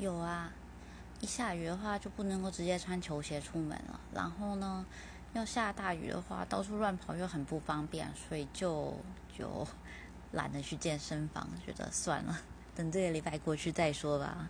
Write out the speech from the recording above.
有啊一下雨的话就不能够直接穿球鞋出门了。然后呢要下大雨的话到处乱跑又很不方便所以就就懒得去健身房觉得算了等这个礼拜过去再说吧。